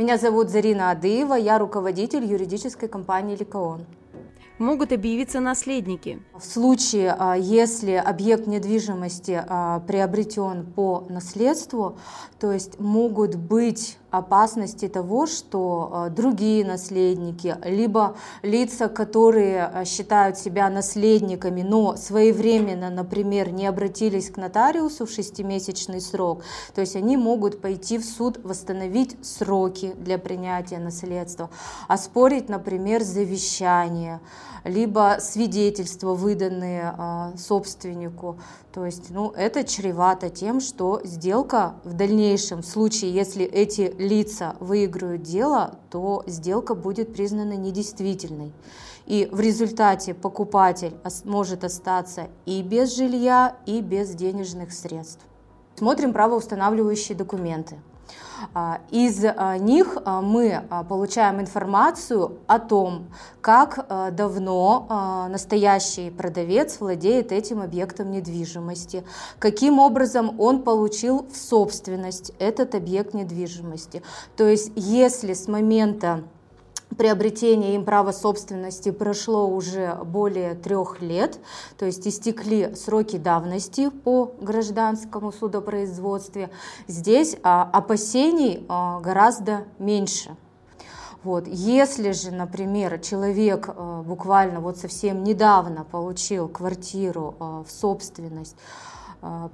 Меня зовут Зарина Адыева, я руководитель юридической компании «Ликаон» могут объявиться наследники. В случае, а, если объект недвижимости а, приобретен по наследству, то есть могут быть опасности того, что а, другие наследники, либо лица, которые считают себя наследниками, но своевременно, например, не обратились к нотариусу в шестимесячный срок, то есть они могут пойти в суд, восстановить сроки для принятия наследства, оспорить, например, завещание, либо свидетельства, выданные а, собственнику. То есть ну, это чревато тем, что сделка в дальнейшем, в случае, если эти лица выиграют дело, то сделка будет признана недействительной. И в результате покупатель может остаться и без жилья, и без денежных средств. Смотрим правоустанавливающие документы. А, из а, них а, мы получаем информацию о том, как давно настоящий продавец владеет этим объектом недвижимости, каким образом он получил в собственность этот объект недвижимости. То есть если с момента приобретения им права собственности прошло уже более трех лет, то есть истекли сроки давности по гражданскому судопроизводству. Здесь а, опасений а, гораздо меньше. Вот. Если же, например, человек а, буквально вот совсем недавно получил квартиру в собственность,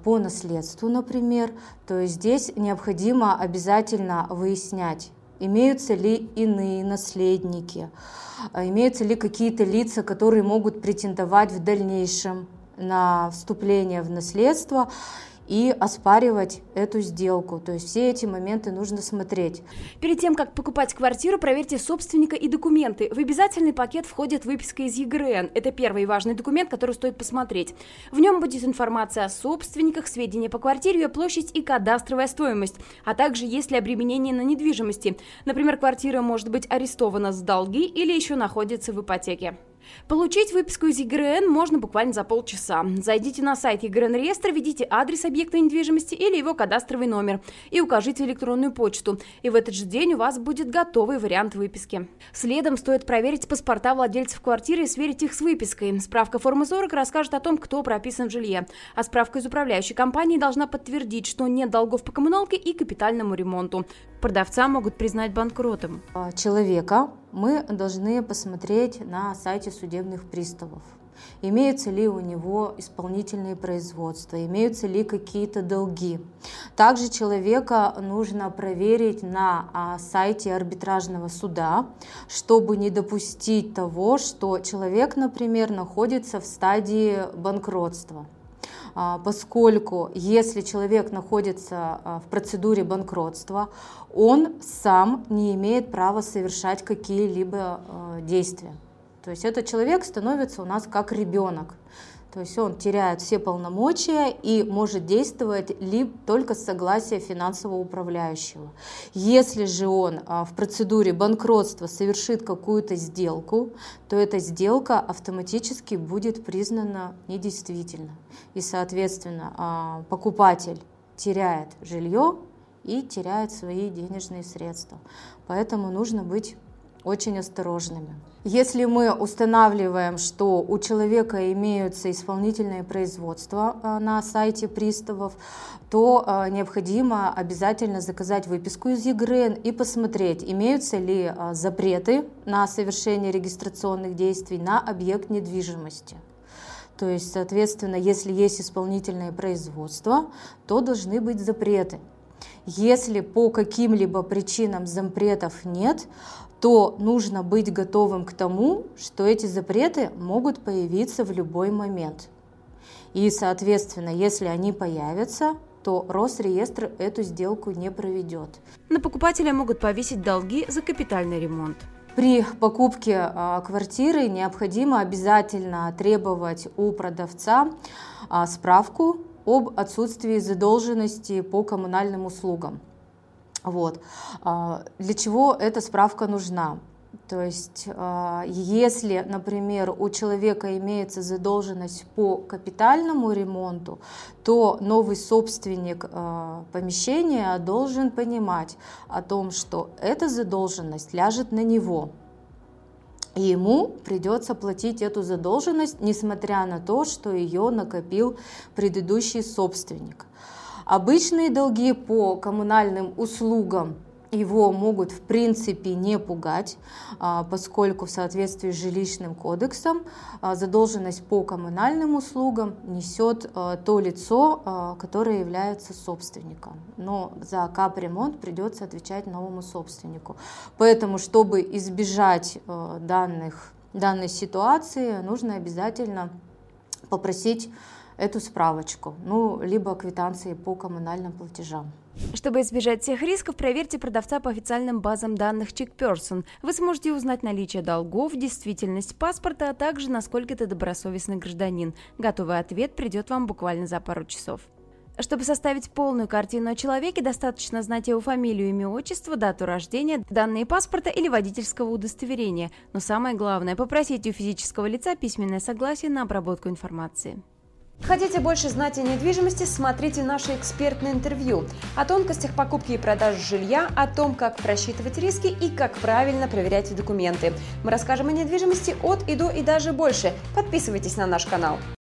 по наследству, например, то здесь необходимо обязательно выяснять, имеются ли иные наследники, а имеются ли какие-то лица, которые могут претендовать в дальнейшем на вступление в наследство и оспаривать эту сделку. То есть все эти моменты нужно смотреть. Перед тем, как покупать квартиру, проверьте собственника и документы. В обязательный пакет входит выписка из ЕГРН. Это первый важный документ, который стоит посмотреть. В нем будет информация о собственниках, сведения по квартире, ее площадь и кадастровая стоимость, а также есть ли обременение на недвижимости. Например, квартира может быть арестована с долги или еще находится в ипотеке. Получить выписку из ЕГРН можно буквально за полчаса. Зайдите на сайт ЕГРН реестра, введите адрес объекта недвижимости или его кадастровый номер и укажите электронную почту. И в этот же день у вас будет готовый вариант выписки. Следом стоит проверить паспорта владельцев квартиры и сверить их с выпиской. Справка формы 40 расскажет о том, кто прописан в жилье. А справка из управляющей компании должна подтвердить, что нет долгов по коммуналке и капитальному ремонту. Продавца могут признать банкротом. Человека мы должны посмотреть на сайте судебных приставов. Имеются ли у него исполнительные производства, имеются ли какие-то долги. Также человека нужно проверить на а, сайте арбитражного суда, чтобы не допустить того, что человек, например, находится в стадии банкротства. А, поскольку если человек находится а, в процедуре банкротства, он сам не имеет права совершать какие-либо а, действия. То есть этот человек становится у нас как ребенок. То есть он теряет все полномочия и может действовать либо только с согласия финансового управляющего. Если же он а, в процедуре банкротства совершит какую-то сделку, то эта сделка автоматически будет признана недействительной. И, соответственно, а, покупатель теряет жилье и теряет свои денежные средства. Поэтому нужно быть очень осторожными. Если мы устанавливаем, что у человека имеются исполнительные производства э, на сайте приставов, то э, необходимо обязательно заказать выписку из ЕГРН и посмотреть, имеются ли э, запреты на совершение регистрационных действий на объект недвижимости. То есть, соответственно, если есть исполнительное производство, то должны быть запреты. Если по каким-либо причинам запретов нет, то нужно быть готовым к тому, что эти запреты могут появиться в любой момент. И, соответственно, если они появятся, то Росреестр эту сделку не проведет. На покупателя могут повесить долги за капитальный ремонт. При покупке а, квартиры необходимо обязательно требовать у продавца а, справку об отсутствии задолженности по коммунальным услугам. Вот. А, для чего эта справка нужна? То есть, а, если, например, у человека имеется задолженность по капитальному ремонту, то новый собственник а, помещения должен понимать о том, что эта задолженность ляжет на него. И ему придется платить эту задолженность, несмотря на то, что ее накопил предыдущий собственник. Обычные долги по коммунальным услугам его могут в принципе не пугать, а, поскольку в соответствии с жилищным кодексом а, задолженность по коммунальным услугам несет а, то лицо, которое является собственником. Но за капремонт придется отвечать новому собственнику. Поэтому, чтобы избежать данных, данной ситуации, нужно обязательно попросить эту справочку, ну, либо квитанции по коммунальным платежам. Чтобы избежать всех рисков, проверьте продавца по официальным базам данных CheckPerson. Вы сможете узнать наличие долгов, действительность паспорта, а также насколько это добросовестный гражданин. Готовый ответ придет вам буквально за пару часов. Чтобы составить полную картину о человеке, достаточно знать его фамилию, имя, отчество, дату рождения, данные паспорта или водительского удостоверения. Но самое главное – попросите у физического лица письменное согласие на обработку информации. Хотите больше знать о недвижимости, смотрите наше экспертное интервью о тонкостях покупки и продажи жилья, о том, как просчитывать риски и как правильно проверять документы. Мы расскажем о недвижимости от и до и даже больше. Подписывайтесь на наш канал.